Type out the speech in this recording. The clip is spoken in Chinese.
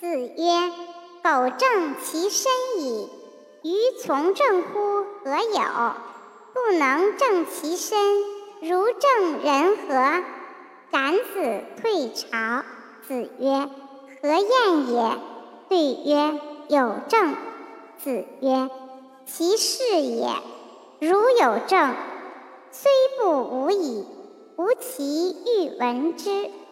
子曰："苟正其身矣，于从政乎何有？不能正其身，如正人何？"敢子退朝。子曰："何晏也？"对曰："有政。"子曰："其事也。如有政，虽不无矣，吾其欲闻之。"